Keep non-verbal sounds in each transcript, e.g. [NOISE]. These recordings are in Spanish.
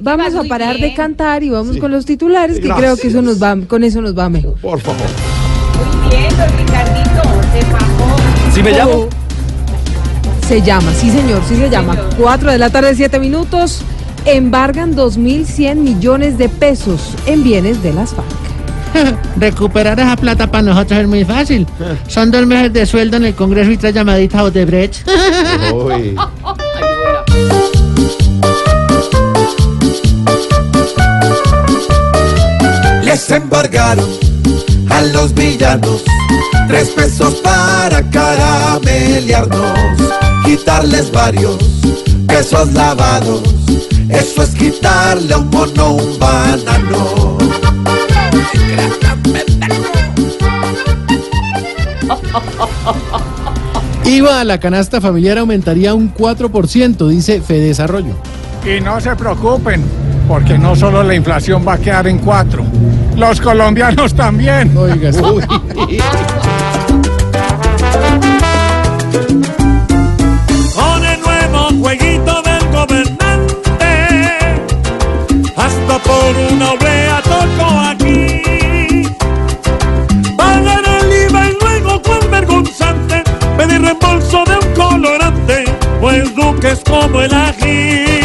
Vamos Va a parar de cantar y vamos Sí. con los titulares, que Gracias. creo que eso nos va, con eso nos va mejor. Por favor. Muy bien, don Ricardito, se bajó. ¿Sí me llamo? Se llama, sí señor, sí se llama. Señor. 4 de la tarde, 7 minutos. Embargan 2.100 millones de pesos en bienes de las FARC. [LAUGHS] Recuperar esa plata para nosotros es muy fácil. Son dos meses de sueldo en el Congreso y tres llamaditas a Odebrecht. Uy. [LAUGHS] Les embargaron a los villanos tres pesos para caramelearnos, quitarles varios pesos lavados. Eso es quitarle a un mono un banano. IVA a la canasta familiar aumentaría un 4%, dice Fedesarrollo. Y no se preocupen, porque no solo la inflación va a quedar en cuatro, los colombianos también. Oiga, sí. con el nuevo jueguito del gobernante. Hasta por una oblea tocó aquí. Pagar el IVA y luego cuán vergonzante pedir reembolso de un colorante, pues Duque es como el ají.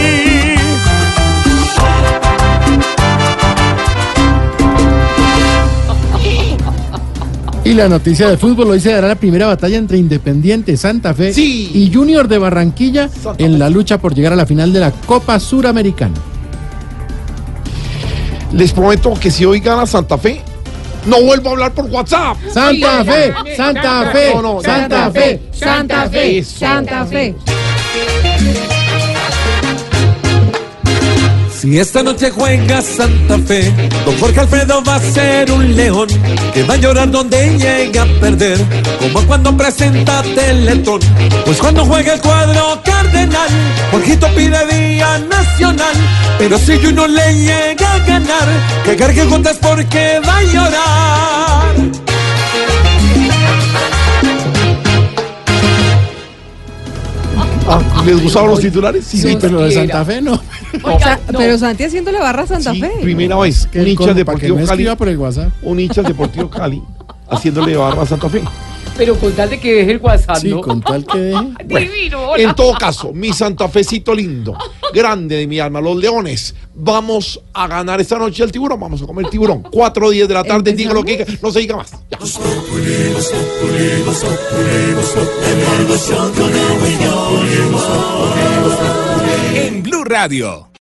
Y la noticia de fútbol hoy se dará la primera batalla entre Independiente Santa Fe Sí. y Junior de Barranquilla Santa en Fe. la lucha por llegar a la final de la Copa Suramericana. Les prometo que si hoy gana Santa Fe, no vuelvo a hablar por WhatsApp. Santa Fe, Santa Fe, No, no, Santa Fe. Santa Fe. Santa Fe. Si esta noche juega Santa Fe, don Jorge Alfredo va a ser un león que va a llorar donde llega a perder, como cuando presenta Teletón. Pues cuando juega el cuadro cardenal, Jorgito pide día nacional, pero si uno le llega a ganar, que cargue juntas porque va a llorar. ¿Les gustaron los titulares? Sí, pero lo de Santa Fe no. Sa- Pero Santi haciéndole barra a Santa Sí, Fe. primera vez. Un hincha Deportivo Cali. por el WhatsApp. Un hincha Deportivo Cali haciéndole barra a Santa Fe. Pero con tal de que deje el WhatsApp, Sí, ¿no? con tal que deje. [LAUGHS] Divino, hola. En todo caso, mi santafecito lindo, grande de mi alma, los leones, vamos a ganar esta noche el tiburón, vamos a comer tiburón. 4 10 de la tarde, diga lo que diga, no se diga más. Ya. Radio,